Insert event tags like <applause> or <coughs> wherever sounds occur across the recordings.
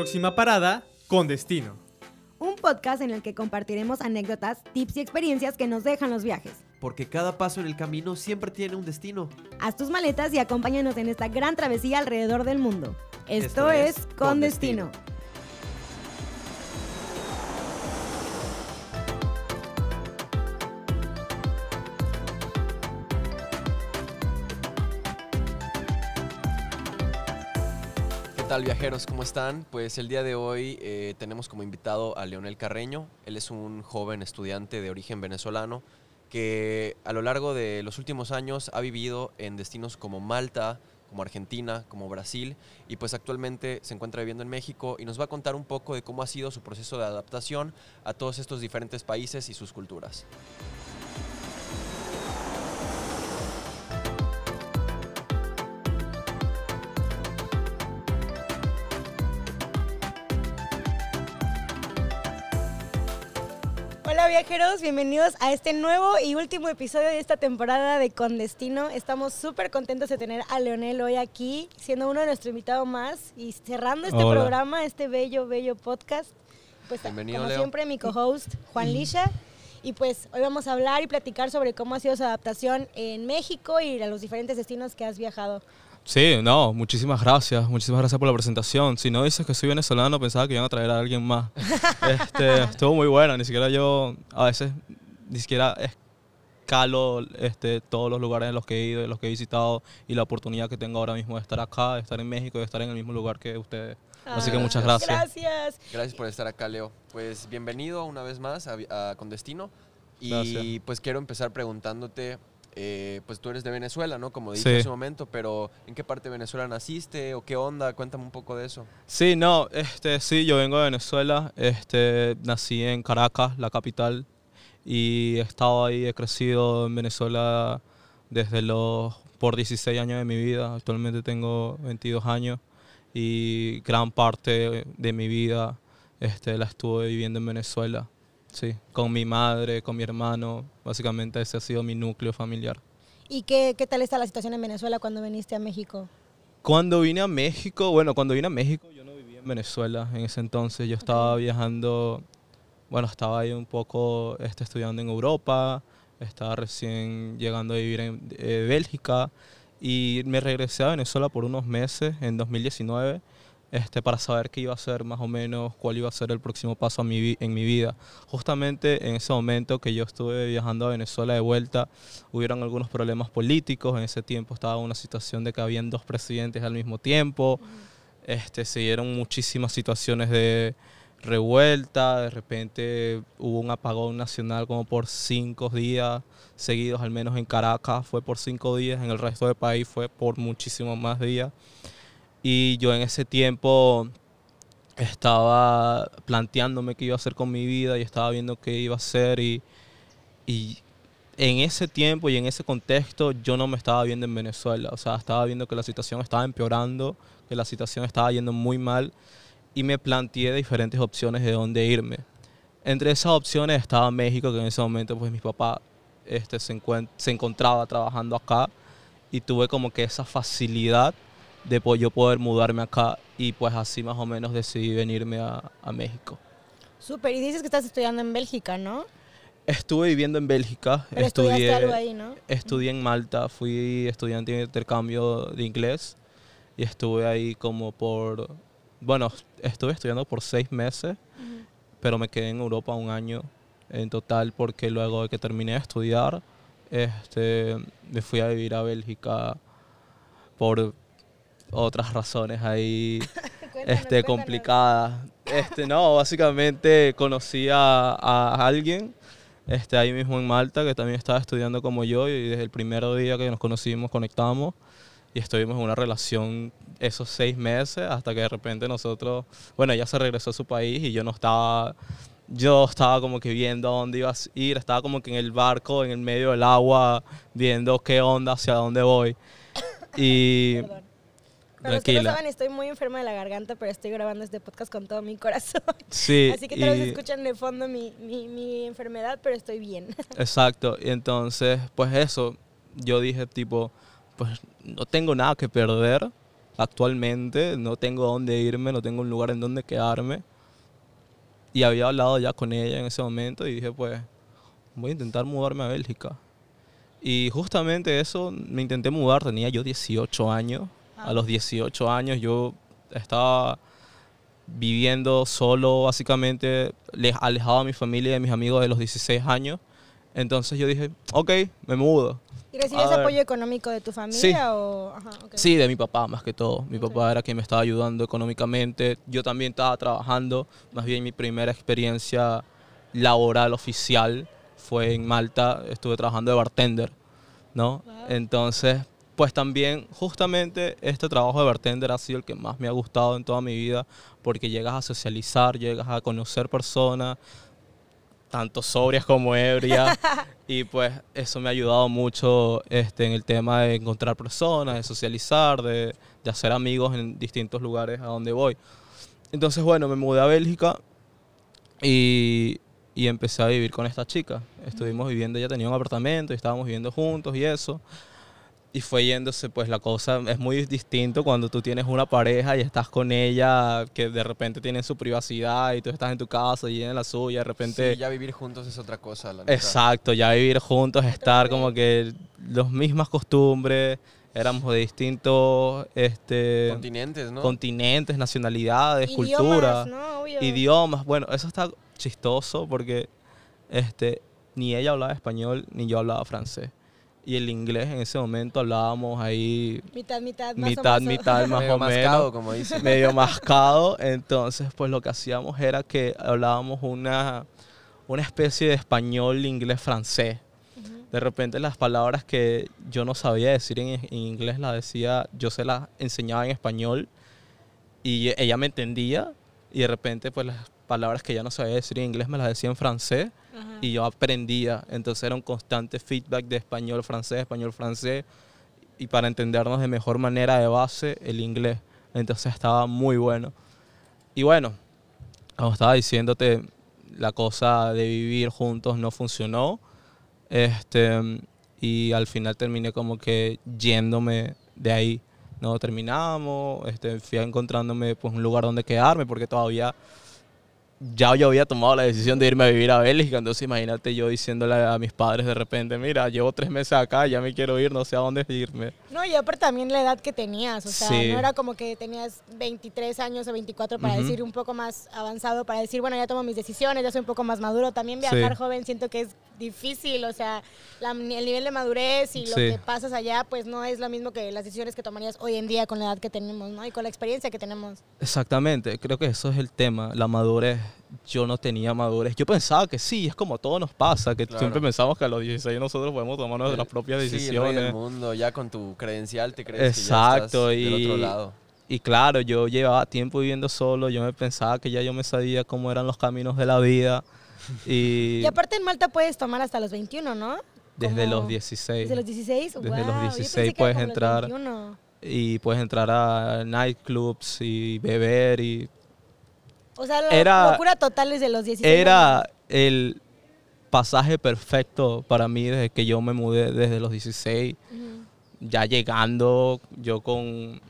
próxima parada, con destino. Un podcast en el que compartiremos anécdotas, tips y experiencias que nos dejan los viajes. Porque cada paso en el camino siempre tiene un destino. Haz tus maletas y acompáñanos en esta gran travesía alrededor del mundo. Esto, Esto es, Con, Con destino. Destino. Tal viajeros? ¿Cómo están? Pues el día de hoy eh, tenemos como invitado a Leonel Carreño. Él es un joven estudiante de origen venezolano que a lo largo de los últimos años ha vivido en destinos como Malta, como Argentina, como Brasil y pues actualmente se encuentra viviendo en México y nos va a contar un poco de cómo ha sido su proceso de adaptación a todos estos diferentes países y sus culturas. Hola viajeros, bienvenidos a este nuevo y último episodio de esta temporada de Con Destino. Estamos súper contentos de tener a Leonel hoy aquí, siendo uno de nuestros invitados más y cerrando este Hola. programa, este bello, bello podcast. Pues Bienvenido, como Leo. siempre, mi co-host Juan Lisha. Y pues hoy vamos a hablar y platicar sobre cómo ha sido su adaptación en México y a los diferentes destinos que has viajado. Sí, no, muchísimas gracias, muchísimas gracias por la presentación. Si no dices que soy venezolano, pensaba que iban a traer a alguien más. <laughs> Este, estuvo muy buena, ni siquiera yo a veces ni siquiera escalo este, todos los lugares en los que he ido, en los que he visitado y la oportunidad que tengo ahora mismo de estar acá, de estar en México, de estar en el mismo lugar que ustedes. Así que Ah, muchas gracias. Gracias. Gracias por estar acá, Leo. Pues bienvenido una vez más a, a Con Destino. Y Gracias. pues quiero empezar preguntándote, eh, pues tú eres de Venezuela, ¿no? Como dije Sí. hace un momento, pero ¿en qué parte de Venezuela naciste o qué onda? Cuéntame un poco de eso. Sí, no, este, sí, yo vengo de Venezuela, este, nací en Caracas, la capital, y he estado ahí, he crecido en Venezuela desde los, por 16 años de mi vida, actualmente tengo 22 años, y gran parte de mi vida este, la estuve viviendo en Venezuela, sí, con mi madre, con mi hermano, básicamente ese ha sido mi núcleo familiar. ¿Y qué, qué tal está la situación en Venezuela cuando viniste a México? Cuando vine a México, bueno, cuando vine a México yo no vivía en Venezuela en ese entonces, yo estaba viajando, bueno, estaba ahí un poco este, estudiando en Europa, estaba recién llegando a vivir en eh, Bélgica y me regresé a Venezuela por unos meses en 2019 este, para saber qué iba a ser más o menos, cuál iba a ser el próximo paso a mi vi- en mi vida. Justamente en ese momento que yo estuve viajando a Venezuela de vuelta, hubieron algunos problemas políticos. En ese tiempo estaba una situación de que habían dos presidentes al mismo tiempo. Este, se dieron muchísimas situaciones de revuelta. De repente hubo un apagón nacional como por cinco días seguidos, al menos en Caracas fue por cinco días, en el resto del país fue por muchísimos más días. Y yo en ese tiempo estaba planteándome qué iba a hacer con mi vida y estaba viendo qué iba a hacer y, y en ese tiempo y en ese contexto yo no me estaba viendo en Venezuela, o sea, estaba viendo que la situación estaba empeorando, que la situación estaba yendo muy mal y me planteé diferentes opciones de dónde irme. Entre esas opciones estaba México, que en ese momento pues mi papá este, se, se encontraba trabajando acá y tuve como que esa facilidad de yo poder mudarme acá y pues así más o menos decidí venirme a, a México. Súper, y dices que estás estudiando en Bélgica, ¿no? Estuve viviendo en Bélgica, Pero estudié, algo ahí, ¿no? estudié en Malta, fui estudiante de intercambio de inglés y estuve ahí como por, bueno, estuve estudiando por seis meses, pero me quedé en Europa un año en total porque luego de que terminé de estudiar, este, me fui a vivir a Bélgica por otras razones ahí <laughs> Cuéntanos, este, cuéntanos. complicada. Este, no, básicamente conocí a, a alguien este, ahí mismo en Malta que también estaba estudiando como yo y desde el primer día que nos conocimos conectamos y estuvimos en una relación esos seis meses hasta que de repente nosotros, bueno, ella se regresó a su país y yo no estaba, yo estaba como que viendo a dónde iba a ir, estaba como que en el barco, en el medio del agua, viendo qué onda, hacia dónde voy. <coughs> Y Perdón. Para los que no saben, estoy muy enferma de la garganta, pero estoy grabando este podcast con todo mi corazón. Sí, <laughs> Así que tal vez y- escuchan de fondo mi, mi, mi enfermedad, pero estoy bien. <laughs> Exacto, y entonces, pues eso, yo dije tipo, pues no tengo nada que perder, actualmente, no tengo dónde irme, no tengo un lugar en donde quedarme. Y había hablado ya con ella en ese momento y dije, pues, voy a intentar mudarme a Bélgica. Y justamente eso, me intenté mudar, tenía yo 18 años. A los 18 años yo estaba viviendo solo, básicamente, le- alejado de mi familia y de mis amigos de los 16 años. Entonces yo dije, ok, me mudo. ¿Y recibías apoyo económico de tu familia o...? Ajá, ok. Sí, de mi papá más que todo. Mi papá era quien me estaba ayudando económicamente. Yo también estaba trabajando. Más bien mi primera experiencia laboral oficial fue en Malta. Estuve trabajando de bartender, ¿no? Wow. Entonces, pues también justamente este trabajo de bartender ha sido el que más me ha gustado en toda mi vida porque llegas a socializar, llegas a conocer personas, tanto sobrias como ebrias. <laughs> y pues eso me ha ayudado mucho este, en el tema de encontrar personas, de socializar, de, de hacer amigos en distintos lugares a donde voy. Entonces, bueno, me mudé a Bélgica y, y empecé a vivir con esta chica. Estuvimos viviendo, ella tenía un apartamento y estábamos viviendo juntos y eso. Y fue yéndose, pues la cosa es muy distinto cuando tú tienes una pareja y estás con ella, que de repente tienen su privacidad y tú estás en tu casa y ella en la suya, de repente... Sí, ya vivir juntos es otra cosa, la. Exacto, ya vivir juntos, estar como que las mismas costumbres, éramos de distintos este, Continentes, ¿no? continentes, nacionalidades, Idiomas, culturas, idiomas. Bueno, eso está chistoso porque este, ni ella hablaba español ni yo hablaba francés. Y el inglés en ese momento hablábamos ahí Mitad, mitad, más o mitad, menos. mitad más Medio o mascado, menos como dicen. medio mascado. Entonces, pues lo que hacíamos era que hablábamos una, una especie de español, inglés, francés. De repente las palabras que yo no sabía decir en, en inglés las decía, yo se las enseñaba en español y ella me entendía y de repente pues las palabras que ella no sabía decir en inglés me las decía en francés Ajá. y yo aprendía. Entonces era un constante feedback de español, francés, español, francés. Y para entendernos de mejor manera de base, el inglés. Entonces estaba muy bueno. Y bueno, como estaba diciéndote, la cosa de vivir juntos no funcionó. Este, y al final terminé como que yéndome de ahí. No terminamos, este, fui encontrándome pues un lugar donde quedarme porque todavía ya yo había tomado la decisión de irme a vivir a Bélgica, entonces imagínate yo diciéndole a mis padres de repente, mira, llevo tres meses acá, ya me quiero ir, no sé a dónde irme. No, y aparte también la edad que tenías, o sea, Sí. no era como que tenías 23 años o 24 para decir un poco más avanzado, para decir, bueno, ya tomo mis decisiones, ya soy un poco más maduro. También viajar Sí. joven siento que es difícil, o sea, la- el nivel de madurez y lo Sí. que pasas allá, pues no es lo mismo que las decisiones que tomarías hoy en día con la edad que tenemos, ¿no? Y con la experiencia que tenemos. Exactamente, creo que eso es el tema, la madurez. Yo no tenía madurez. Yo pensaba que sí, es como todo nos pasa, que Claro. siempre pensamos que a los 16 nosotros podemos tomar nuestras propias Sí, el rey decisiones. del mundo, ya con tu credencial te crees Exacto, que ya estás del otro y- lado. Y claro, yo llevaba tiempo viviendo solo, yo me pensaba que ya yo me sabía cómo eran los caminos de la vida. Y Y aparte en Malta puedes tomar hasta los 21, ¿no? desde Como- los 16. Desde los 16, Desde los yo 16 pensé que era puedes los entrar. 21. y puedes entrar a nightclubs y beber y O sea, la Era- locura total desde los 16. era el pasaje perfecto para mí desde que yo me mudé desde los 16 Ujú. ya llegando yo con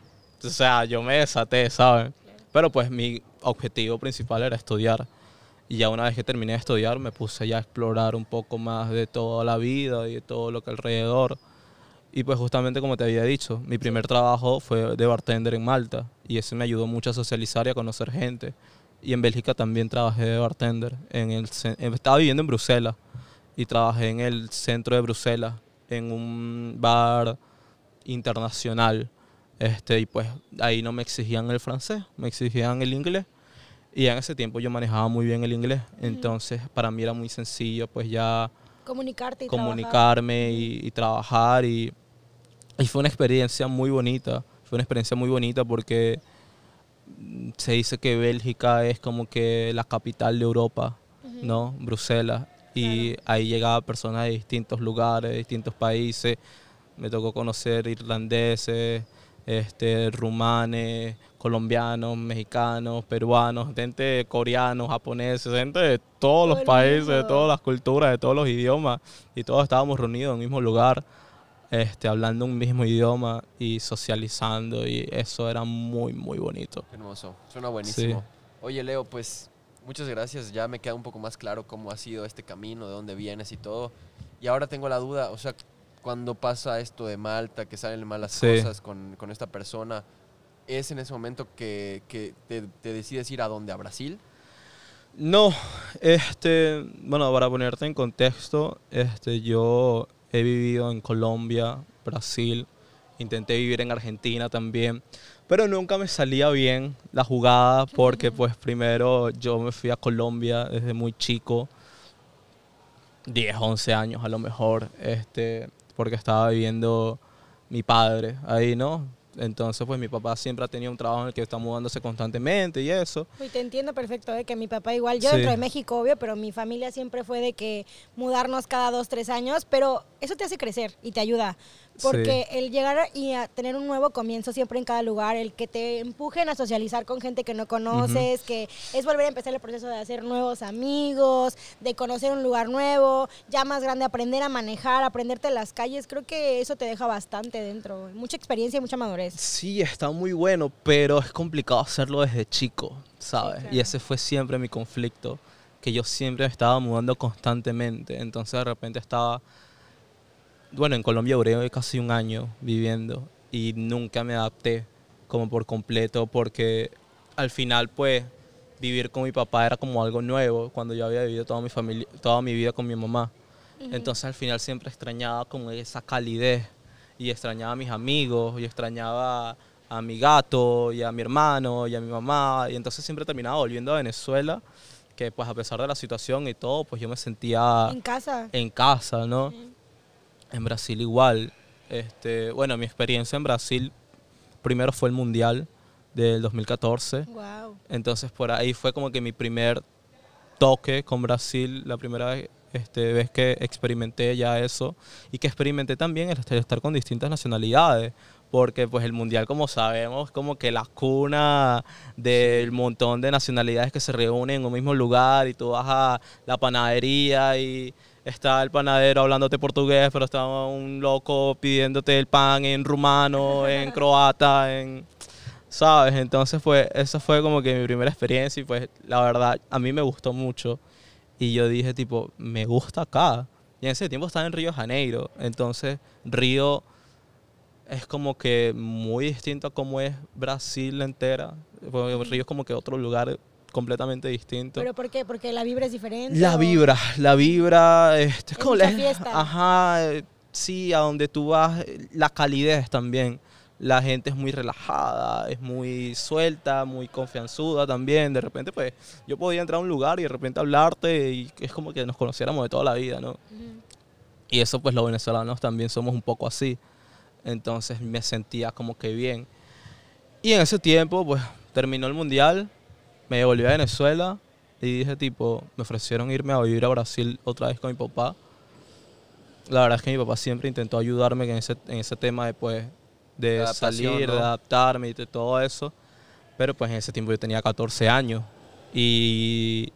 o sea yo me desaté sabes pero pues mi objetivo principal era estudiar y ya una vez que terminé de estudiar me puse ya a explorar un poco más de toda la vida y de todo lo que alrededor y pues justamente como te había dicho, mi primer trabajo fue de bartender en Malta y eso me ayudó mucho a socializar y a conocer gente. Y en Bélgica también trabajé de bartender. En el, eh, estaba viviendo en Bruselas y trabajé en el centro de Bruselas, en un bar internacional. Este, y pues ahí no me exigían el francés, me exigían el inglés. Y en ese tiempo yo manejaba muy bien el inglés. Entonces para mí era muy sencillo pues ya Comunicarte y trabajar. comunicarme y, y trabajar y, y fue una experiencia muy bonita, fue una experiencia muy bonita porque se dice que Bélgica es como que la capital de Europa, ¿no? Bruselas. Y ahí llegaban personas de distintos lugares, de distintos países. Me tocó conocer irlandeses, este, rumanes, colombianos, mexicanos, peruanos, gente coreanos, japoneses, gente de todos Todo los países, de todas las culturas, de todos los idiomas. Y todos estábamos reunidos en el mismo lugar este, hablando un mismo idioma y socializando y eso era muy, muy bonito. Hermoso, suena buenísimo. Oye, Leo, pues muchas gracias. Ya me queda un poco más claro cómo ha sido este camino, de dónde vienes y todo. Y ahora tengo la duda, o sea, cuando pasa esto de Malta, que salen malas Sí. cosas con, con esta persona, ¿es en ese momento que, que te, te decides ir a dónde? ¿A Brasil? No, este, bueno, para ponerte en contexto, este, yo he vivido en Colombia, Brasil, intenté vivir en Argentina también, pero nunca me salía bien la jugada porque pues primero yo me fui a Colombia desde muy chico, 10, 11 años a lo mejor, este, porque estaba viviendo mi padre ahí, ¿no? Entonces pues mi papá siempre ha tenido un trabajo en el que está mudándose constantemente y eso. Uy, te entiendo perfecto, ¿eh? que mi papá igual, yo Sí. dentro de México, obvio, pero mi familia siempre fue de que mudarnos cada dos, tres años, pero eso te hace crecer y te ayuda. Porque el llegar y a tener un nuevo comienzo siempre en cada lugar, el que te empujen a socializar con gente que no conoces, que es volver a empezar el proceso de hacer nuevos amigos, de conocer un lugar nuevo, ya más grande, aprender a manejar, aprenderte las calles, creo que eso te deja bastante dentro. Mucha experiencia y mucha madurez. Sí, está muy bueno, pero es complicado hacerlo desde chico, ¿sabes? claro. Y ese fue siempre mi conflicto, que yo siempre estaba mudando constantemente. Entonces de repente estaba, bueno, en Colombia duré casi un año viviendo y nunca me adapté como por completo porque al final pues vivir con mi papá era como algo nuevo cuando yo había vivido toda mi familia, toda mi vida con mi mamá. Entonces al final siempre extrañaba como esa calidez y extrañaba a mis amigos y extrañaba a mi gato y a mi hermano y a mi mamá y entonces siempre terminaba volviendo a Venezuela que pues a pesar de la situación y todo pues yo me sentía En casa. en casa, ¿no? En Brasil igual. Este, bueno, mi experiencia en Brasil primero fue el Mundial del 2014. Wow. Entonces por ahí fue como que mi primer toque con Brasil, la primera vez, este, vez que experimenté ya eso y que experimenté también el estar- con distintas nacionalidades. Porque pues el mundial, como sabemos, como que la cuna del montón de nacionalidades que se reúnen en un mismo lugar y tú vas a la panadería y está el panadero hablándote portugués, pero está un loco pidiéndote el pan en rumano, en <laughs> croata, en... ¿sabes? Entonces, pues, esa fue como que mi primera experiencia y pues, la verdad, a mí me gustó mucho. Y yo dije, tipo, me gusta acá. Y en ese tiempo estaba en Río de Janeiro. Entonces, Río es como que muy distinto a cómo es Brasil entera. Porque Río es como que otro lugar completamente distinto. ¿Pero por qué? Porque la vibra es diferente. La o- vibra, la vibra, este, es como la- fiesta. Ajá, sí, a donde tú vas, la calidez también. La gente es muy relajada, es muy suelta, muy confianzuda también. De repente, pues, yo podía entrar a un lugar y de repente hablarte y es como que nos conociéramos de toda la vida, ¿no? Y eso, pues, los venezolanos también somos un poco así. Entonces me sentía como que bien. Y en ese tiempo, pues, terminó el mundial, me devolví a Venezuela y dije, tipo, me ofrecieron irme a vivir a Brasil otra vez con mi papá. La verdad es que mi papá siempre intentó ayudarme en ese, en ese tema de, pues, de De salir, ¿no? de adaptarme y de todo eso. Pero pues en ese tiempo yo tenía 14 años y,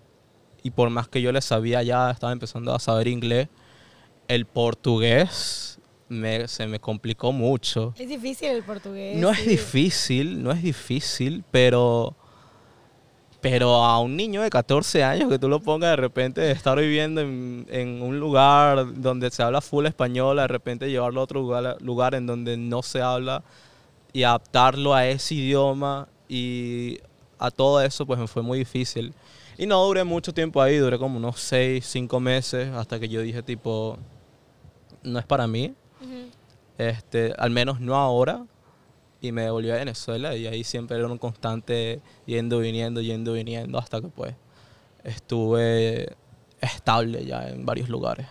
y por más que yo le sabía ya, estaba empezando a saber inglés, el portugués me- se me complicó mucho. Es difícil el portugués. No es sí. difícil, no es difícil, pero, pero a un niño de 14 años que tú lo pongas de repente estar viviendo en, en un lugar donde se habla full español, de repente llevarlo a otro lugar, lugar en donde no se habla y adaptarlo a ese idioma y a todo eso, pues me fue muy difícil. Y no duré mucho tiempo ahí, duré como unos 6, 5 meses hasta que yo dije tipo, no es para mí este, al menos no ahora, y me devolví a Venezuela y ahí siempre era un constante yendo, viniendo, yendo, viniendo, hasta que pues estuve estable ya en varios lugares.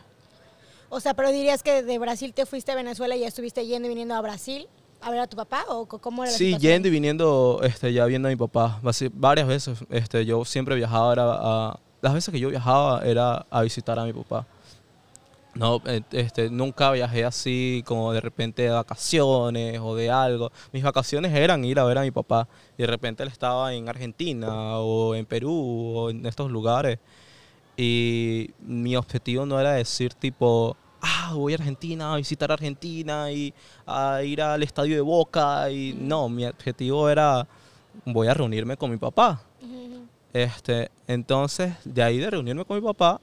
O sea, pero dirías que de Brasil te fuiste a Venezuela y ya estuviste yendo y viniendo a Brasil a ver a tu papá o cómo era la Sí, situación? yendo y viniendo, este, ya viendo a mi papá, varias veces, este, yo siempre viajaba, era a- las veces que yo viajaba era a visitar a mi papá. No, eh, este, nunca viajé así como de repente de vacaciones o de algo. Mis vacaciones eran ir a ver a mi papá y de repente él estaba en Argentina o en Perú o en estos lugares. Y mi objetivo no era decir tipo, ah, voy a Argentina a visitar Argentina y a ir al estadio de Boca. Y no, mi objetivo era, voy a reunirme con mi papá. Este, entonces, de ahí de reunirme con mi papá,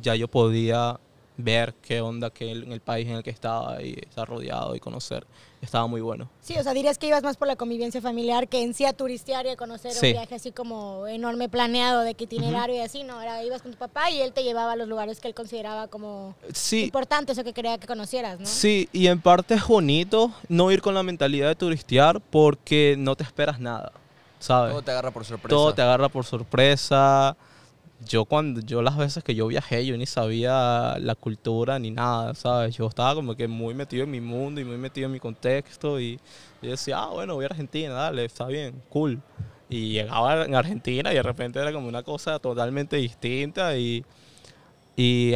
ya yo podía ver qué onda que en el país en el que estaba y estar rodeado y conocer. Estaba muy bueno. Sí, o sea, dirías que ibas más por la convivencia familiar que en sí a turistear y a conocer Sí. un viaje así como enorme planeado de que itinerario y así, no, era ibas con tu papá y él te llevaba a los lugares que él consideraba como Sí, importantes o que quería que conocieras, ¿no? sí, y en parte es bonito no ir con la mentalidad de turistear porque no te esperas nada, ¿sabes? Todo te agarra por sorpresa. Todo te agarra por sorpresa. Yo cuando yo las veces que yo viajé, yo ni sabía la cultura ni nada, ¿sabes? Yo estaba como que muy metido en mi mundo y muy metido en mi contexto y yo decía, ah, bueno, voy a Argentina, dale, está bien, cool. Y llegaba en Argentina y de repente era como una cosa totalmente distinta y, y,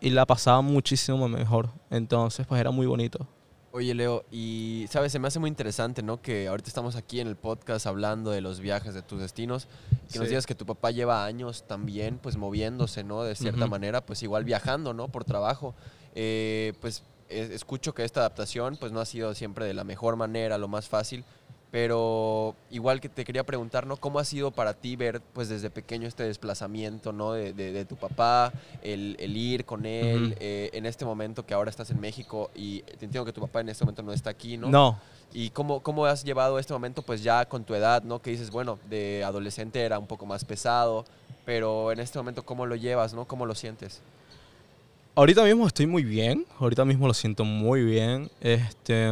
y la pasaba muchísimo mejor. Entonces, pues era muy bonito. Oye, Leo, y sabes, se me hace muy interesante, ¿no? Que ahorita estamos aquí en el podcast hablando de los viajes, de tus destinos, que nos Sí. digas que tu papá lleva años también, pues moviéndose, ¿no? De cierta manera, pues igual viajando, ¿no? Por trabajo. Eh, pues escucho que esta adaptación, pues no ha sido siempre de la mejor manera, lo más fácil, pero igual que te quería preguntar, ¿no? ¿Cómo ha sido para ti ver, pues desde pequeño este desplazamiento, ¿no? De, de- de tu papá, el, el ir con él, eh, en este momento que ahora estás en México y te entiendo que tu papá en este momento no está aquí, ¿no? No, ¿Y cómo, cómo has llevado este momento, pues ya con tu edad, ¿no? Que dices, bueno, de adolescente era un poco más pesado, pero en este momento, ¿cómo lo llevas, ¿no? ¿Cómo lo sientes? Ahorita mismo estoy muy bien, ahorita mismo lo siento muy bien. Este,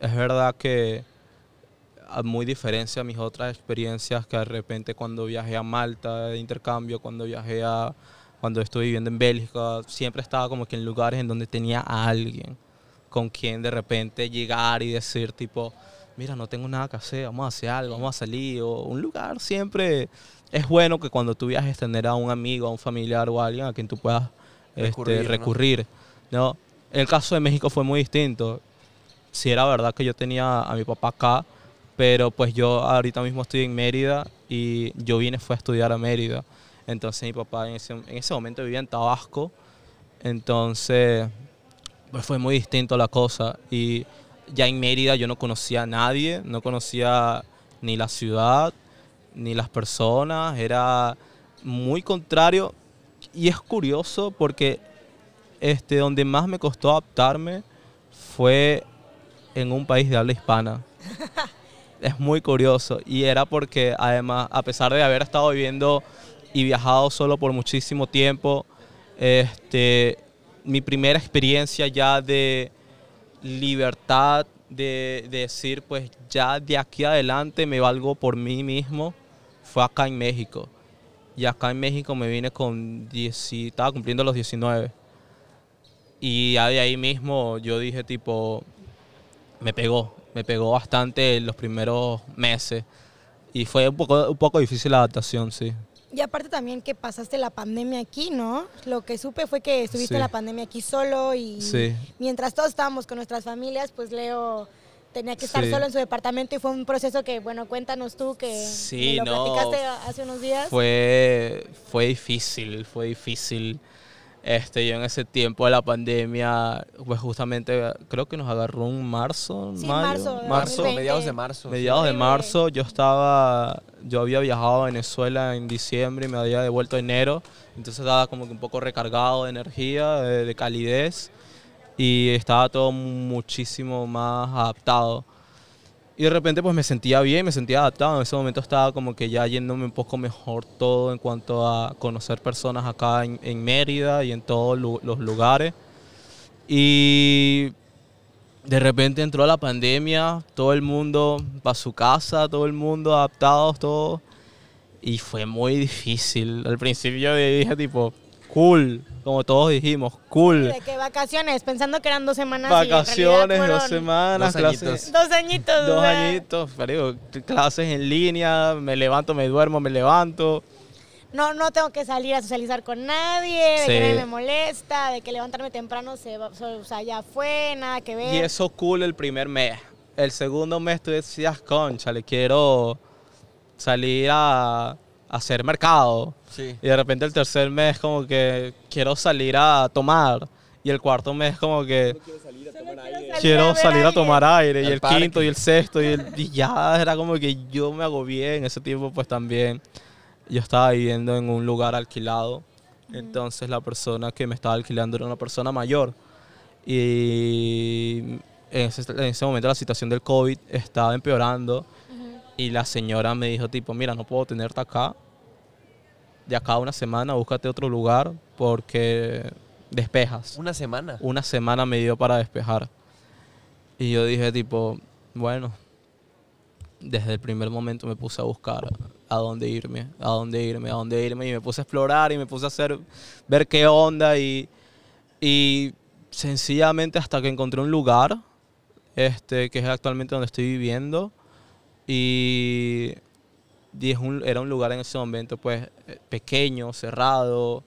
es verdad que muy diferencia a mis otras experiencias que de repente cuando viajé a Malta de intercambio, cuando viajé a cuando estuve viviendo en Bélgica, siempre estaba como que en lugares en donde tenía a alguien con quien de repente llegar y decir tipo, mira, no tengo nada que hacer, vamos a hacer algo, vamos a salir o un lugar siempre es bueno que cuando tú viajes tener a un amigo, a un familiar o a alguien a quien tú puedas Recurrir, este, ¿no? recurrir. ¿no? El caso de México fue muy distinto. Sí era verdad que yo tenía a mi papá acá, pero pues yo ahorita mismo estoy en Mérida y yo vine fue a estudiar a Mérida. Entonces mi papá en ese, en ese momento vivía en Tabasco. Entonces pues fue muy distinto la cosa. Y ya en Mérida yo no conocía a nadie, no conocía ni la ciudad, ni las personas. Era muy contrario. Y es curioso porque este, donde más me costó adaptarme fue en un país de habla hispana. <laughs> es muy curioso. Y era porque además, a pesar de haber estado viviendo y viajado solo por muchísimo tiempo, este, mi primera experiencia ya de libertad, de, de decir, pues ya de aquí adelante me valgo por mí mismo, fue acá en México. Y acá en México me vine con 10, y estaba cumpliendo los 19. Y ya de ahí mismo yo dije tipo, me pegó, me pegó bastante los primeros meses. Y fue un poco, un poco difícil la adaptación, sí. Y aparte también que pasaste la pandemia aquí, ¿no? Lo que supe fue que estuviste Sí. la pandemia aquí solo y Sí. mientras todos estábamos con nuestras familias, pues Leo tenía que estar Sí. solo en su departamento y fue un proceso que, bueno, cuéntanos tú que Sí, me lo no, platicaste hace unos días. Fue, fue difícil, fue difícil. Este, yo en ese tiempo de la pandemia, pues justamente creo que nos agarró en marzo, Sí, mayo, marzo, Marzo, 2020. mediados de marzo. sí. mediados de marzo. Yo estaba, yo había viajado a Venezuela en diciembre y me había devuelto en enero, entonces estaba como que un poco recargado de energía, de, de calidez y estaba todo muchísimo más adaptado. Y de repente pues me sentía bien, me sentía adaptado. En ese momento estaba como que ya yéndome un poco mejor todo en cuanto a conocer personas acá en, en Mérida y en todos los lugares. Y de repente entró la pandemia, todo el mundo para su casa, todo el mundo adaptados, todo. Y fue muy difícil. Al principio dije tipo, cool, como todos dijimos, cool. De que vacaciones, pensando que eran dos semanas. Vacaciones, dos semanas, Dos clases. añitos. Dos añitos. Dos sea, añitos, pero digo, clases en línea, me levanto, me duermo, me levanto. No, no tengo que salir a socializar con nadie, de Sí. que nadie me molesta, de que levantarme temprano se va, o sea, ya fue, nada que ver. Y eso cool el primer mes. El segundo mes tú decías, concha, le quiero salir a hacer mercado. Sí. Y de repente el tercer mes como que quiero salir a tomar. Y el cuarto mes como que Salir quiero ver salir a tomar aire. Y el quinto y el sexto y, el, <laughs> y ya era como que yo me agobié en ese tiempo pues también. Yo estaba viviendo en un lugar alquilado. Entonces la persona que me estaba alquilando era una persona mayor. Y en ese, en ese momento la situación del COVID estaba empeorando. Y la señora me dijo tipo, mira, no puedo tenerte acá. De acá a una semana búscate otro lugar porque despejas. Una semana. Una semana me dio para despejar. Y yo dije tipo, bueno, desde el primer momento me puse a buscar a dónde irme, a dónde irme, a dónde irme. Y me puse a explorar y me puse a hacer, ver qué onda. Y, y sencillamente hasta que encontré un lugar, este, que es actualmente donde estoy viviendo. Y, y es un- era un lugar en ese momento pues eh, pequeño, cerrado.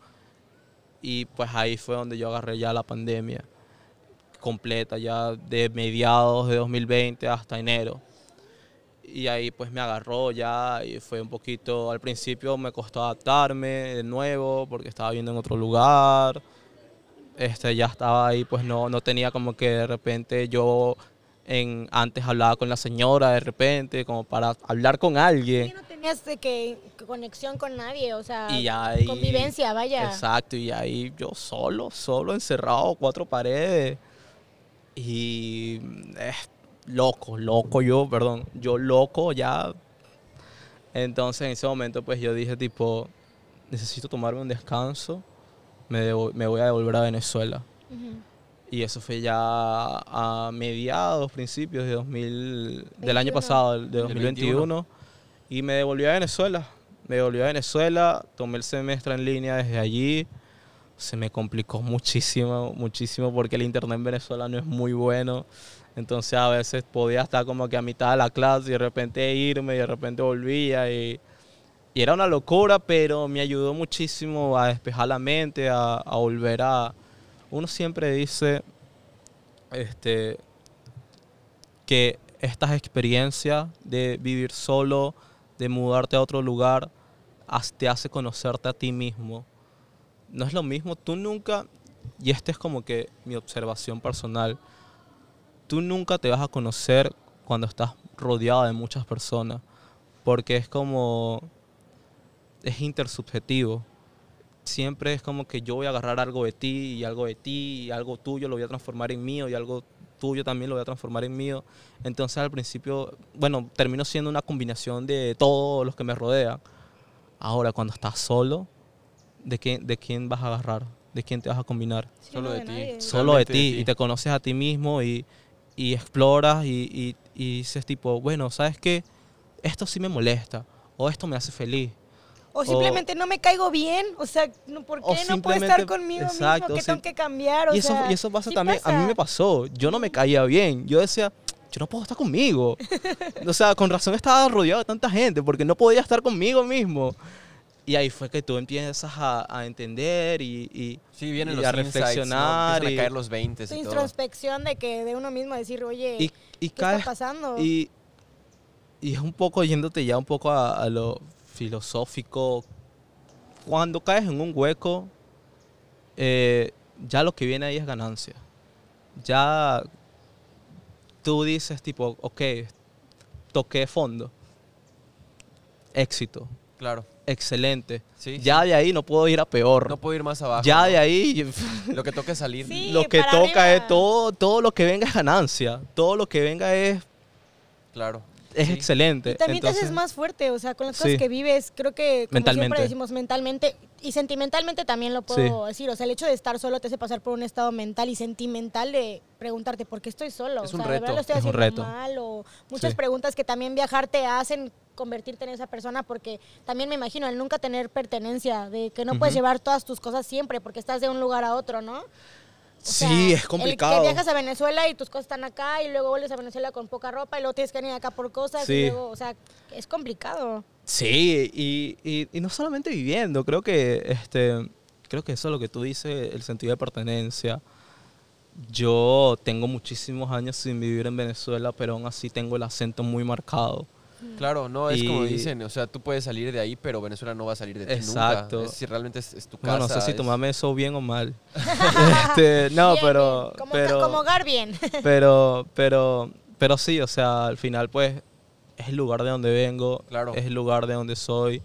Y pues ahí fue donde yo agarré ya la pandemia completa, ya de mediados de 2020 hasta enero. Y ahí pues me agarró ya y fue un poquito, al principio me costó adaptarme de nuevo porque estaba viviendo en otro lugar. Este, ya estaba ahí, pues no, no tenía como que de repente yo en, antes hablaba con la señora de repente, como para hablar con alguien. no tenías de que conexión con nadie, o sea, Y ahí, convivencia, vaya. Exacto, y ahí yo solo, solo, encerrado, cuatro paredes. Y eh, loco, loco yo, perdón, yo loco ya. Entonces en ese momento pues yo dije tipo, necesito tomarme un descanso, me, me voy a devolver a Venezuela. Ujú. Y eso fue ya a mediados, principios de 2000, del año 21. pasado, de Del 2021. Y me devolví a Venezuela. Me devolví a Venezuela, tomé el semestre en línea desde allí. Se me complicó muchísimo, muchísimo porque el internet en Venezuela no es muy bueno. Entonces a veces podía estar como que a mitad de la clase y de repente irme y de repente volvía. Y, y era una locura, pero me ayudó muchísimo a despejar la mente, a, a volver a... Uno siempre dice este, que estas experiencias de vivir solo, de mudarte a otro lugar, te hace conocerte a ti mismo. No es lo mismo, tú nunca, y esta es como que mi observación personal, tú nunca te vas a conocer cuando estás rodeado de muchas personas, porque es como, es intersubjetivo. Siempre es como que yo voy a agarrar algo de ti y algo de ti y algo tuyo lo voy a transformar en mío y algo tuyo también lo voy a transformar en mío. Entonces al principio, bueno, termino siendo una combinación de todos los que me rodean. Ahora cuando estás solo, ¿de quién, de quién vas a agarrar? ¿De quién te vas a combinar? Sí, Solo de ti. Solo de ti, de ti. y te conoces a ti mismo y, y exploras y, y- y dices tipo, bueno, ¿sabes qué? Esto sí me molesta o esto me hace feliz. O simplemente no me caigo bien, o sea, no, ¿por qué no puedo estar conmigo exacto, mismo? ¿Qué tengo que cambiar? O y, eso, sea, y eso pasa sí también, a mí me pasó, yo no me caía bien, yo decía, yo no puedo estar conmigo. <laughs> o sea, con razón estaba rodeado de tanta gente porque no podía estar conmigo mismo. Y ahí fue que tú empiezas a, a entender y, y- Sí, vienen y los a insights, ¿no? reflexionar Empiezan y- a caer los 20 Tu y todo. introspección de que de uno mismo decir, oye, y, y ¿qué está pasando? Y, y es un poco yéndote ya un poco a, a lo filosófico. Cuando caes en un hueco, eh, ya lo que viene ahí es ganancia. Ya tú dices tipo, ok, toqué fondo. Éxito. Claro. Excelente. Sí, ya de ahí no puedo ir a peor. No puedo ir más abajo. ya ¿no? de ahí <laughs> Lo que toca es salir. Sí. lo que toca arriba. es todo, todo lo que venga es ganancia. Todo lo que venga es, Claro. Es Sí. excelente. Y también te haces más fuerte, o sea, con las cosas Sí. que vives, creo que como Mentalmente. siempre decimos mentalmente y sentimentalmente también lo puedo decir, o sea, el hecho de estar solo te hace pasar por un estado mental y sentimental de preguntarte por qué estoy solo, Es o un sea, de verdad reto. lo estoy Es un haciendo reto. mal o muchas preguntas que también viajar te hacen convertirte en esa persona porque también me imagino el nunca tener pertenencia, de que no puedes llevar todas tus cosas siempre porque estás de un lugar a otro, ¿no? O Sí, es complicado. El que viajas a Venezuela y tus cosas están acá y luego vuelves a Venezuela con poca ropa y luego tienes que venir acá por cosas Sí. y luego, o sea, es complicado. Sí, y, y- y no solamente viviendo, creo que este creo que eso es lo que tú dices, el sentido de pertenencia. Yo tengo muchísimos años sin vivir en Venezuela, pero aún así tengo el acento muy marcado. Claro, no, es como Y- dicen, o sea, tú puedes salir de ahí, pero Venezuela no va a salir de ti Exacto. nunca. Es, si realmente es, es tu casa. No, no sé si es- tomarme eso bien o mal. <laughs> Este, no, Bien, pero, bien. Como, pero, como hogar bien. <laughs> pero, pero, pero sí, o sea, al final pues es el lugar de donde vengo, Claro. es el lugar de donde soy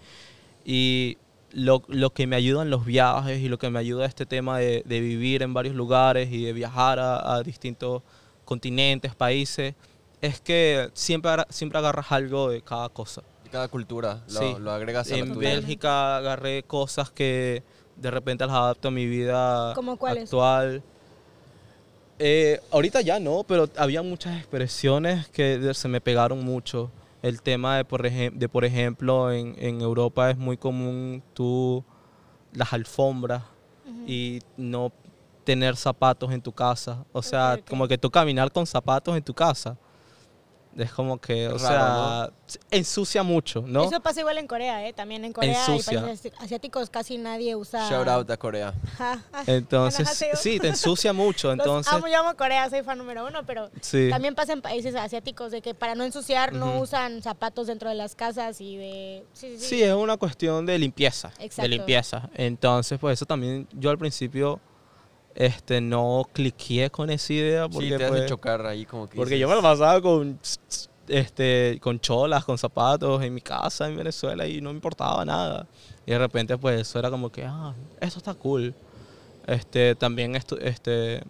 y lo, lo que me ayuda en los viajes y lo que me ayuda este tema de, de vivir en varios lugares y de viajar a, a distintos continentes, países, es que siempre, siempre agarras algo de cada cosa. de cada cultura, lo, Sí. lo agregas a la En tuya. Bélgica agarré cosas que de repente las adapto a mi vida ¿Cómo actual. Eh, ahorita ya no, pero había muchas expresiones que se me pegaron mucho. El tema de, por, ejem- de, por ejemplo, en, en Europa es muy común tú las alfombras y no tener zapatos en tu casa. O sea, como que tú caminar con zapatos en tu casa. Es como que, o Raro, sea, ensucia mucho, ¿no? Eso pasa igual en Corea, ¿eh? También en Corea y Ensucia. países asiáticos casi nadie usa... Shout out a Corea. Ajá. Entonces, sí, te ensucia mucho. Los Entonces, amo, yo amo Corea, soy fan número uno, pero sí. también pasa en países asiáticos de que para no ensuciar no usan zapatos dentro de las casas y de... Sí, sí, sí. Sí, es una cuestión de limpieza. Exacto. De limpieza. Entonces, pues eso también, yo al principio este, no cliqué con esa idea porque, sí, te pues, hace chocar ahí como que porque yo me dices, lo pasaba con, este, con cholas, con zapatos en mi casa en Venezuela y no me importaba nada. Y de repente, pues eso era como que, ah, esto está cool. Este, también estu- este,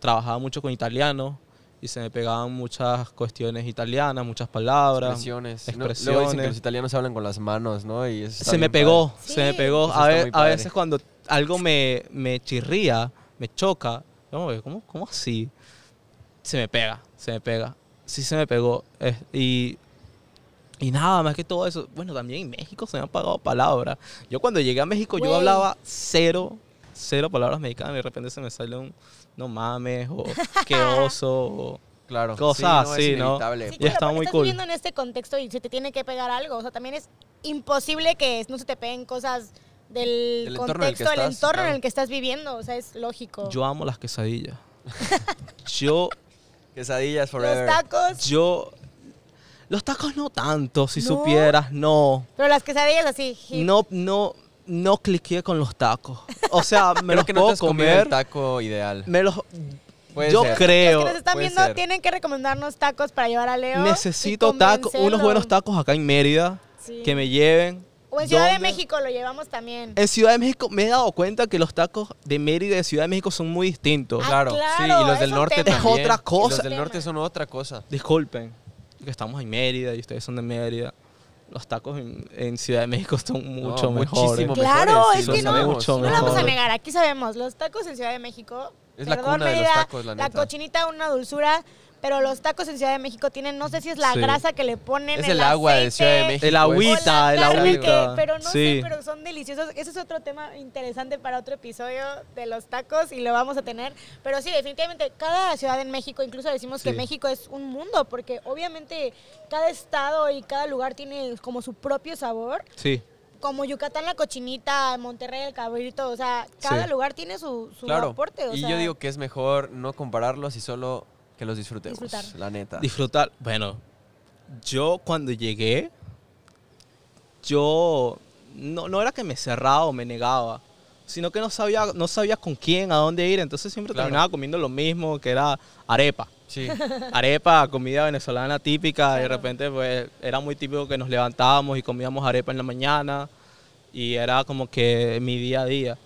trabajaba mucho con italiano y se me pegaban muchas cuestiones italianas, muchas palabras. expresiones. No, luego dicen que expresiones. los italianos hablan con las manos, ¿no? Y eso se me pegó, padre. se me Sí. pegó. Eso A, está ve- muy a veces cuando algo me, me chirría, me choca, yo me veo, ¿cómo, ¿cómo así? Se me pega, se me pega. Sí se me pegó. eh, y, y nada, más que todo eso. Bueno, también en México se me han pagado palabras. Yo cuando llegué a México yo hablaba cero, cero palabras mexicanas y de repente se me sale un no mames o <laughs> qué oso o... Claro. Cosas sí, no, así, es ¿no? Sí, Ya claro, está muy estás cool. viviendo en este contexto y se te tiene que pegar algo. O sea, también es imposible que no se te peguen cosas del, Del entorno en el contexto, estás, entorno en claro. el que estás viviendo. O sea, es lógico. Yo amo las quesadillas. <laughs> yo Quesadillas Los forever. tacos, Yo. Los tacos no tanto, si ¿No? supieras, no. pero las quesadillas así. hit. No, no, no cliqué con los tacos. O sea, <laughs> me Creo los que no te puedo has comido comer. el taco ideal. Me los. Puede yo ser. Los creo. que nos están viendo ser. tienen que recomendarnos tacos para llevar a Leo. Necesito tacos, unos buenos tacos acá en Mérida Sí. que me lleven. O en Ciudad de ¿Dónde? México lo llevamos también. En Ciudad de México me he dado cuenta que los tacos de Mérida y de Ciudad de México son muy distintos. Ah, Claro, sí, claro, y los es del un norte tema. Es también. otra cosa. Los del Tema. norte son otra cosa. Disculpen, que estamos en Mérida y ustedes son de Mérida. Los tacos en, en Ciudad de México son mucho No, mejores. muchísimo Claro, mejores, es sí, que no, sabemos. mucho no lo vamos a mejor. negar, aquí sabemos, los tacos en Ciudad de México, Es la perdón, cuna de los Mérida, tacos, la neta. cochinita una dulzura, pero los tacos en Ciudad de México tienen, no sé si es la Sí. grasa que le ponen Es el el agua de aceite, Ciudad de México. El agüita, el agüita. que- pero no sí. sé, pero son deliciosos. Ese es otro tema interesante para otro episodio de los tacos y lo vamos a tener. Pero sí, definitivamente, cada ciudad en México, incluso decimos que. México es un mundo, porque obviamente cada estado y cada lugar tiene como su propio sabor. Sí, Como Yucatán la cochinita, Monterrey el cabrito, o sea, cada Sí. lugar tiene su, su Claro. aporte. O y sea, yo digo que es mejor no compararlos y solo que los disfrutemos. Disfrutar. La neta. disfrutar. Bueno, yo cuando llegué, yo no, no era que me cerraba o me negaba, sino que no sabía, no sabía con quién, a dónde ir. Entonces siempre Claro. terminaba comiendo lo mismo, que era arepa. Sí. <laughs> Arepa, comida venezolana típica, y de repente pues era muy típico que nos levantábamos y comíamos arepa en la mañana y era como que mi día a día.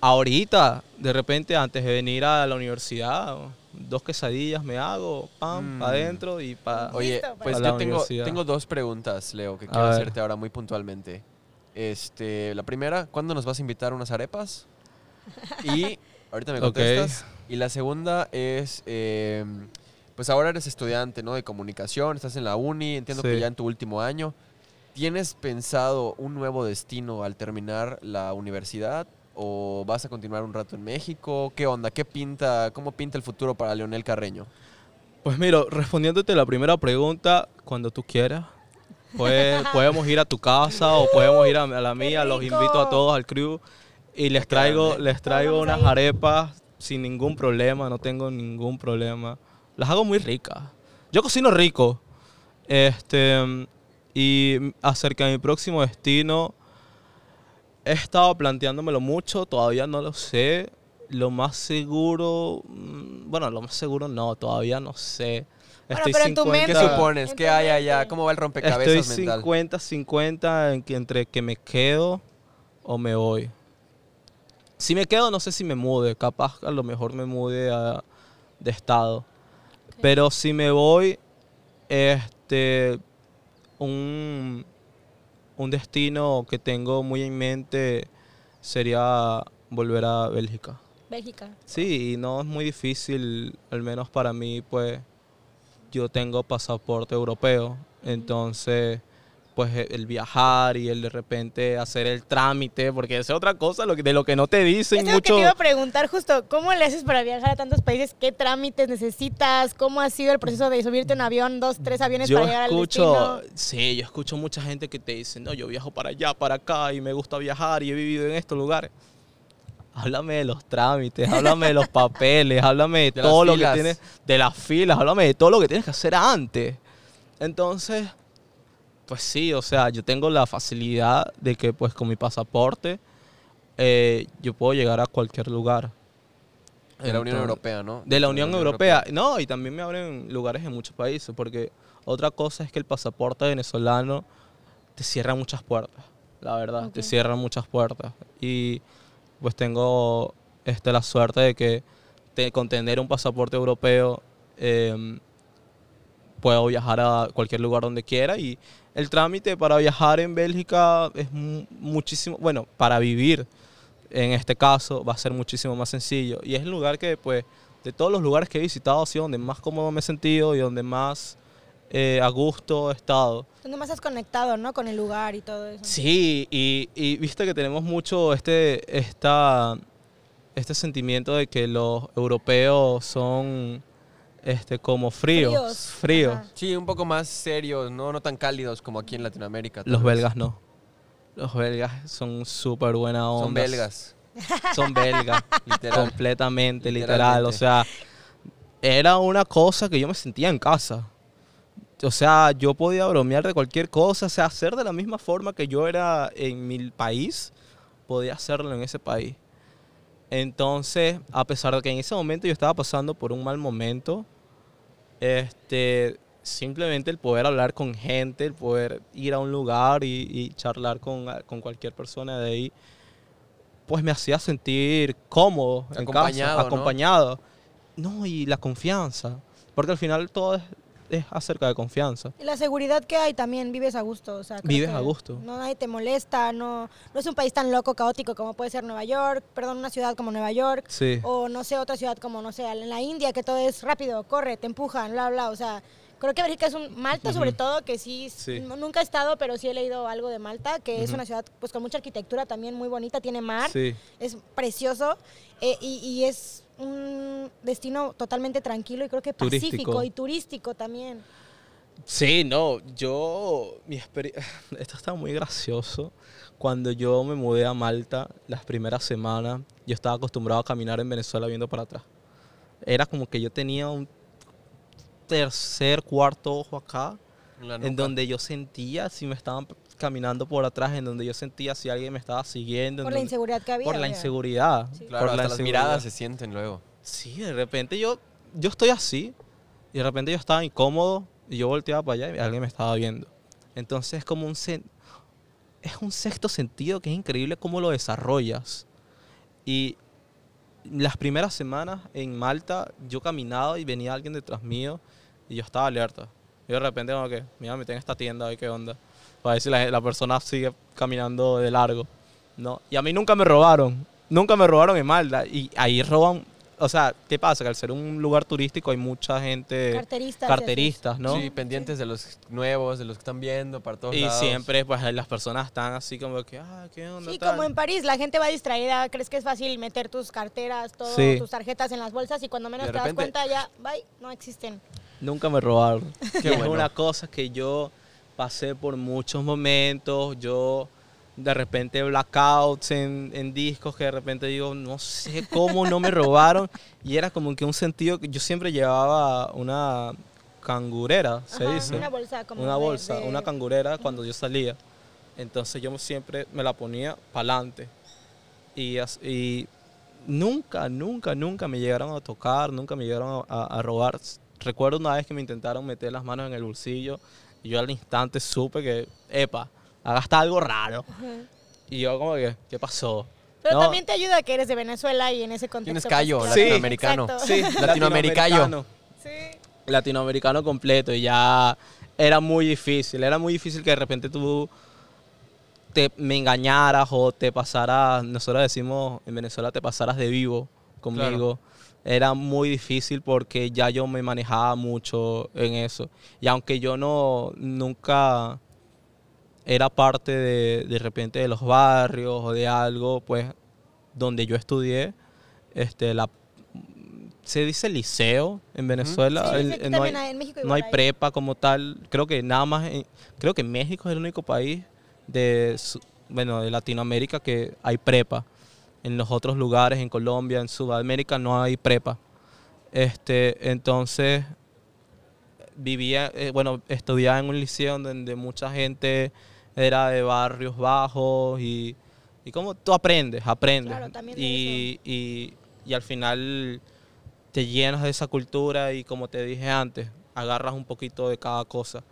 Ahorita, de repente, antes de venir a la universidad, dos quesadillas me hago, pam, Mm. para adentro y para... Oye, pues la yo tengo, tengo dos preguntas, Leo, que A quiero ver. hacerte ahora muy puntualmente. Este, la primera, ¿cuándo nos vas a invitar unas arepas? Y <laughs> ahorita me contestas. Y la segunda es, eh, pues ahora eres estudiante, ¿no? De comunicación, estás en la uni, entiendo que ya en tu último año. ¿Tienes pensado un nuevo destino al terminar la universidad? ¿O vas a continuar un rato en México? ¿Qué onda? ¿Qué pinta? ¿Cómo pinta el futuro para Leonel Carreño? Pues mira, respondiéndote la primera pregunta, cuando tú quieras. Pues, <laughs> podemos ir a tu casa o podemos ir a, la mía, los invito a todos al crew y les traigo, les traigo unas arepas sin ningún problema, no tengo ningún problema. Las hago muy ricas. Yo cocino rico. Este, y acerca de mi próximo destino, he estado planteándomelo mucho, todavía no lo sé. Lo más seguro, mm, bueno, lo más seguro no, todavía no sé. Bueno, pero en tu mente- ¿Qué supones? ¿Qué hay allá? mente. ¿Cómo va el rompecabezas Estoy mental? 50-50 en que- entre que me quedo o me voy. Si me quedo, no sé si me mude. Capaz a lo mejor me mude a- de estado. Pero si me voy, este, un, un destino que tengo muy en mente sería volver a Bélgica. Bélgica. Sí, y no es muy difícil, al menos para mí, pues yo tengo pasaporte europeo, entonces pues e- el viajar y el de repente hacer el trámite, porque esa es otra cosa lo que- de lo que no te dicen Es que mucho. te iba a preguntar justo, ¿cómo le haces para viajar a tantos países? ¿Qué trámites necesitas? ¿Cómo ha sido el proceso de subirte en un avión, dos, tres aviones Yo para llegar escucho, al destino? sí, yo escucho mucha gente que te dice, no, yo viajo para allá, para acá y me gusta viajar y he vivido en estos lugares. Háblame de los trámites, háblame de los <laughs> papeles, háblame de, todo lo que tienes, de las filas, háblame de todo lo que tienes que hacer antes. Entonces, pues sí, o sea, yo tengo la facilidad de que pues con mi pasaporte eh, yo puedo llegar a cualquier lugar. De la Unión Entonces- Europea, ¿no? de la Unión Europea. No, y también me abren lugares en muchos países, porque otra cosa es que el pasaporte venezolano te cierra muchas puertas, la verdad, te cierra muchas puertas. Y pues tengo este, la suerte de que te- con tener un pasaporte europeo em, puedo viajar a cualquier lugar donde quiera y el trámite para viajar en Bélgica es mu- muchísimo, bueno, para vivir en este caso va a ser muchísimo más sencillo. Y es el lugar que, pues, de todos los lugares que he visitado, ha sido donde más cómodo me he sentido y donde más eh, a gusto he estado. ¿Dónde más has conectado, no? Con el lugar y todo eso. Sí, y, y viste que tenemos mucho este, esta, este sentimiento de que los europeos son este, como fríos. Fríos. Sí, un poco más serios, ¿no? No tan cálidos como aquí en Latinoamérica. Los vez. belgas no. Los belgas son súper buena onda. <laughs> Son belgas, Son belgas. <laughs> literal. completamente, literal. O sea, era una cosa que yo me sentía en casa. O sea, yo podía bromear de cualquier cosa, o sea, hacer de la misma forma que yo era en mi país, podía hacerlo en ese país. Entonces, a pesar de que en ese momento yo estaba pasando por un mal momento, este, simplemente el poder hablar con gente, el poder ir a un lugar y, y charlar con, con cualquier persona de ahí, pues me hacía sentir cómodo, en Acompañado, casa, ¿no? acompañado. ¿no? y la confianza, porque al final todo es, es acerca de confianza. Y la seguridad que hay también, vives a gusto. O sea, Vives a gusto. No nadie te molesta, no, no es un país tan loco, caótico como puede ser Nueva York, perdón, una ciudad como Nueva York. Sí. O no sé, otra ciudad como, no sé, en la India, que todo es rápido, corre, te empujan, bla, bla. O sea, creo que Bélgica es un. Malta, sobre todo, que sí, Sí. n- nunca he estado, pero sí he leído algo de Malta, que es Ujú. una ciudad pues con mucha arquitectura también muy bonita, tiene mar, Sí. es precioso eh, y, y es un destino totalmente tranquilo y creo que pacífico Turístico. y turístico también. Sí, no, yo, mi experiencia, <laughs> esto está muy gracioso. Cuando yo me mudé a Malta, las primeras semanas, yo estaba acostumbrado a caminar en Venezuela viendo para atrás. Era como que yo tenía un tercer, cuarto ojo acá, En donde yo sentía si me estaban caminando por atrás, en donde yo sentía si alguien me estaba siguiendo. en Por la donde- inseguridad que había. por la inseguridad. Sí. Claro, por la hasta las inseguridad. miradas se sienten luego. Sí, de repente yo, yo estoy así y de repente yo estaba incómodo y yo volteaba para allá y alguien me estaba viendo. Entonces es como un sen- es un sexto sentido que es increíble cómo lo desarrollas. Y las primeras semanas en Malta yo caminaba y venía alguien detrás mío y yo estaba alerta. Y de repente como que, mira, me tengo en esta tienda, ver qué onda. Para ver si la, la persona sigue caminando de largo. ¿no? Y a mí nunca me robaron. Nunca me robaron en Malta. Y ahí roban. O sea, ¿qué pasa? Que al ser un lugar turístico hay mucha gente. Carteristas. carteristas, ¿no? Sí, pendientes de los nuevos, de los que están viendo, para todos Y lados. siempre, pues, las personas están así como que, ah, ¿qué onda? Sí, tal?". como en París, la gente va distraída, crees que es fácil meter tus carteras, todo, Sí. tus tarjetas en las bolsas y cuando menos De te das cuenta ya, bye, no existen. Nunca me robaron. <laughs> Qué Y es bueno. una cosa que yo pasé por muchos momentos. Yo de repente blackouts en, en discos que de repente digo, no sé cómo no me robaron. Y era como que un sentido que yo siempre llevaba una, cangurera, se Ajá, dice. Una bolsa como una de- bolsa, de- una cangurera cuando yo salía. Entonces yo siempre me la ponía para adelante. Y, nunca, nunca, nunca me llegaron a tocar, nunca me llegaron a, a- a robar. Recuerdo una vez que me intentaron meter las manos en el bolsillo y yo al instante supe que, epa, hasta algo raro. Y yo como que, ¿qué pasó? Pero No, también te ayuda que eres de Venezuela y en ese contexto. Tienes pues, callo, latinoamericano. Exacto. Sí, Latinoamericano. Sí. latinoamericano completo y ya era muy difícil. Era muy difícil que de repente tú te me engañaras o te pasaras, nosotros decimos en Venezuela, te pasaras de vivo conmigo. Era muy difícil porque ya yo me manejaba mucho en eso. Y aunque yo no nunca era parte de, de repente de los barrios o de algo, pues donde yo estudié, este, la, se dice liceo en Venezuela. Sí, el- aquí no hay- hay, en México no hay prepa como tal. Creo que nada más, en- creo que México es el único país de, bueno, de Latinoamérica que hay prepa. En los otros lugares, en Colombia, en Sudamérica, no hay prepa. Este, entonces, vivía, eh, bueno, estudiaba en un liceo donde mucha gente era de barrios bajos y, y como tú aprendes, aprendes. Claro, y, y, y al final te llenas de esa cultura y como te dije antes, agarras un poquito de cada cosa.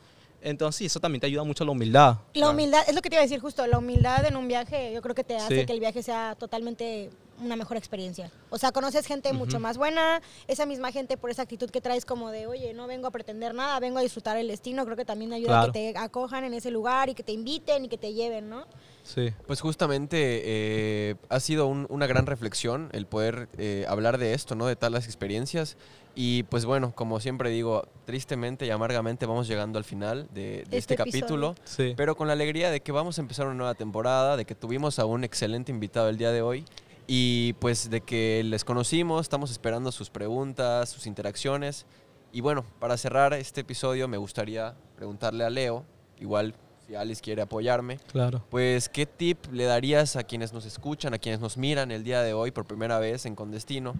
Entonces eso también te ayuda mucho a la humildad. La humildad, es lo que te iba a decir justo, la humildad en un viaje yo creo que te hace Sí. que el viaje sea totalmente una mejor experiencia. O sea, conoces gente mucho más buena, esa misma gente por esa actitud que traes como de, oye, no vengo a pretender nada, vengo a disfrutar el destino, creo que también ayuda Claro. a que te acojan en ese lugar y que te inviten y que te lleven, ¿no? Sí. Pues justamente eh, ha sido un- una gran reflexión el poder eh, hablar de esto, ¿no? De tal las experiencias. Y pues bueno, como siempre digo, tristemente y amargamente vamos llegando al final de, de Este este, capítulo. Sí. Pero con la alegría de que vamos a empezar una nueva temporada, de que tuvimos a un excelente invitado el día de hoy y pues de que les conocimos, estamos esperando sus preguntas, sus interacciones. Y bueno, para cerrar este episodio me gustaría preguntarle a Leo, igual si Alice quiere apoyarme, Claro. pues qué tip le darías a quienes nos escuchan, a quienes nos miran el día de hoy por primera vez en Condestino.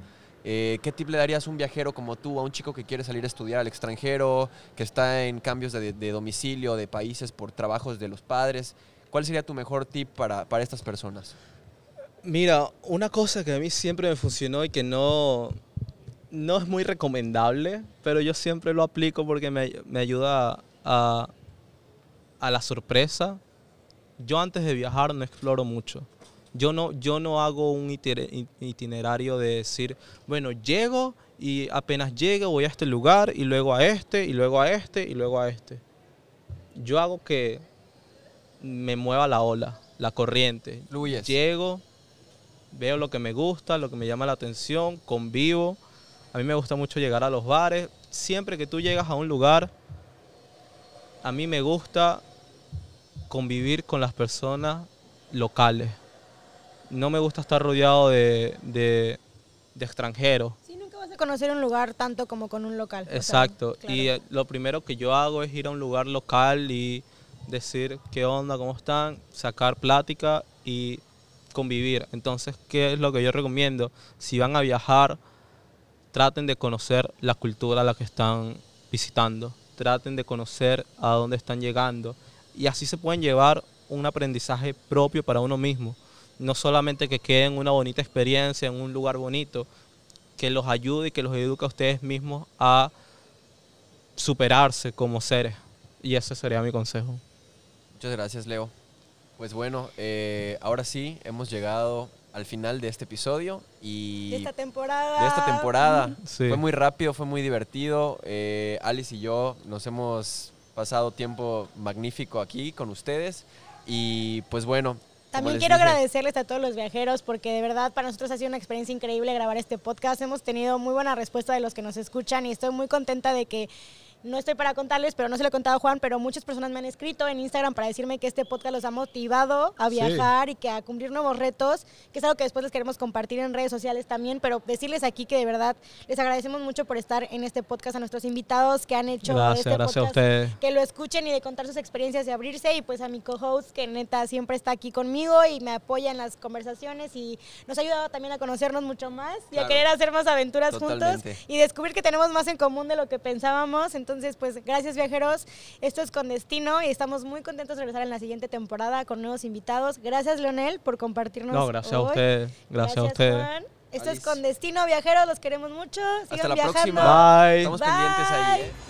Eh, ¿Qué tip le darías a un viajero como tú, a un chico que quiere salir a estudiar al extranjero, que está en cambios de, de domicilio, de países por trabajos de los padres? ¿Cuál sería tu mejor tip para, para estas personas? Mira, una cosa que a mí siempre me funcionó y que no, no es muy recomendable, pero yo siempre lo aplico porque me, me ayuda a, a la sorpresa. Yo antes de viajar no exploro mucho. Yo no, yo no hago un itine- itinerario de decir, bueno, llego y apenas llego voy a este lugar y luego a este y luego a este y luego a este. Yo hago que me mueva la ola, la corriente. Fluyes. Llego, veo lo que me gusta, lo que me llama la atención, convivo. A mí me gusta mucho llegar a los bares. Siempre que tú llegas a un lugar, a mí me gusta convivir con las personas locales. No me gusta estar rodeado de, de- de extranjeros. Sí, nunca vas a conocer un lugar tanto como con un local. o sea, Exacto. claro. Y eh, lo primero que yo hago es ir a un lugar local y decir qué onda, cómo están, sacar plática y convivir. Entonces, ¿qué es lo que yo recomiendo? Si van a viajar, traten de conocer la cultura a la que están visitando. Traten de conocer a dónde están llegando. Y así se pueden llevar un aprendizaje propio para uno mismo. No solamente que queden una bonita experiencia en un lugar bonito, que los ayude y que los eduque a ustedes mismos a superarse como seres. Y ese sería mi consejo. Muchas gracias, Leo. Pues bueno, eh, ahora sí, hemos llegado al final de este episodio y de esta temporada. de esta temporada. Sí. Fue muy rápido, fue muy divertido. Eh, Alice y yo nos hemos pasado tiempo magnífico aquí con ustedes. Y pues bueno. También quiero dije, agradecerles a todos los viajeros porque de verdad para nosotros ha sido una experiencia increíble grabar este podcast. Hemos tenido muy buena respuesta de los que nos escuchan y estoy muy contenta de que no estoy para contarles, pero no se lo he contado a Juan, pero muchas personas me han escrito en Instagram para decirme que este podcast los ha motivado a Sí. viajar y que a cumplir nuevos retos, que es algo que después les queremos compartir en redes sociales también, pero decirles aquí que de verdad les agradecemos mucho por estar en este podcast a nuestros invitados que han hecho Gracias, este gracias a podcast ustedes. que lo escuchen y de contar sus experiencias y abrirse y pues a mi co-host que neta siempre está aquí conmigo y me apoya en las conversaciones y nos ha ayudado también a conocernos mucho más y a querer hacer más aventuras Totalmente. juntos y descubrir que tenemos más en común de lo que pensábamos. Entonces, pues gracias viajeros. Esto es con destino y estamos muy contentos de regresar en la siguiente temporada con nuevos invitados. Gracias Leonel por compartirnos. No, gracias a hoy. ustedes. Gracias, a ustedes. Juan. Esto es con destino viajeros. Los queremos mucho. Sigan Hasta la viajando. próxima. Bye. Estamos pendientes ahí, ¿eh? Bye.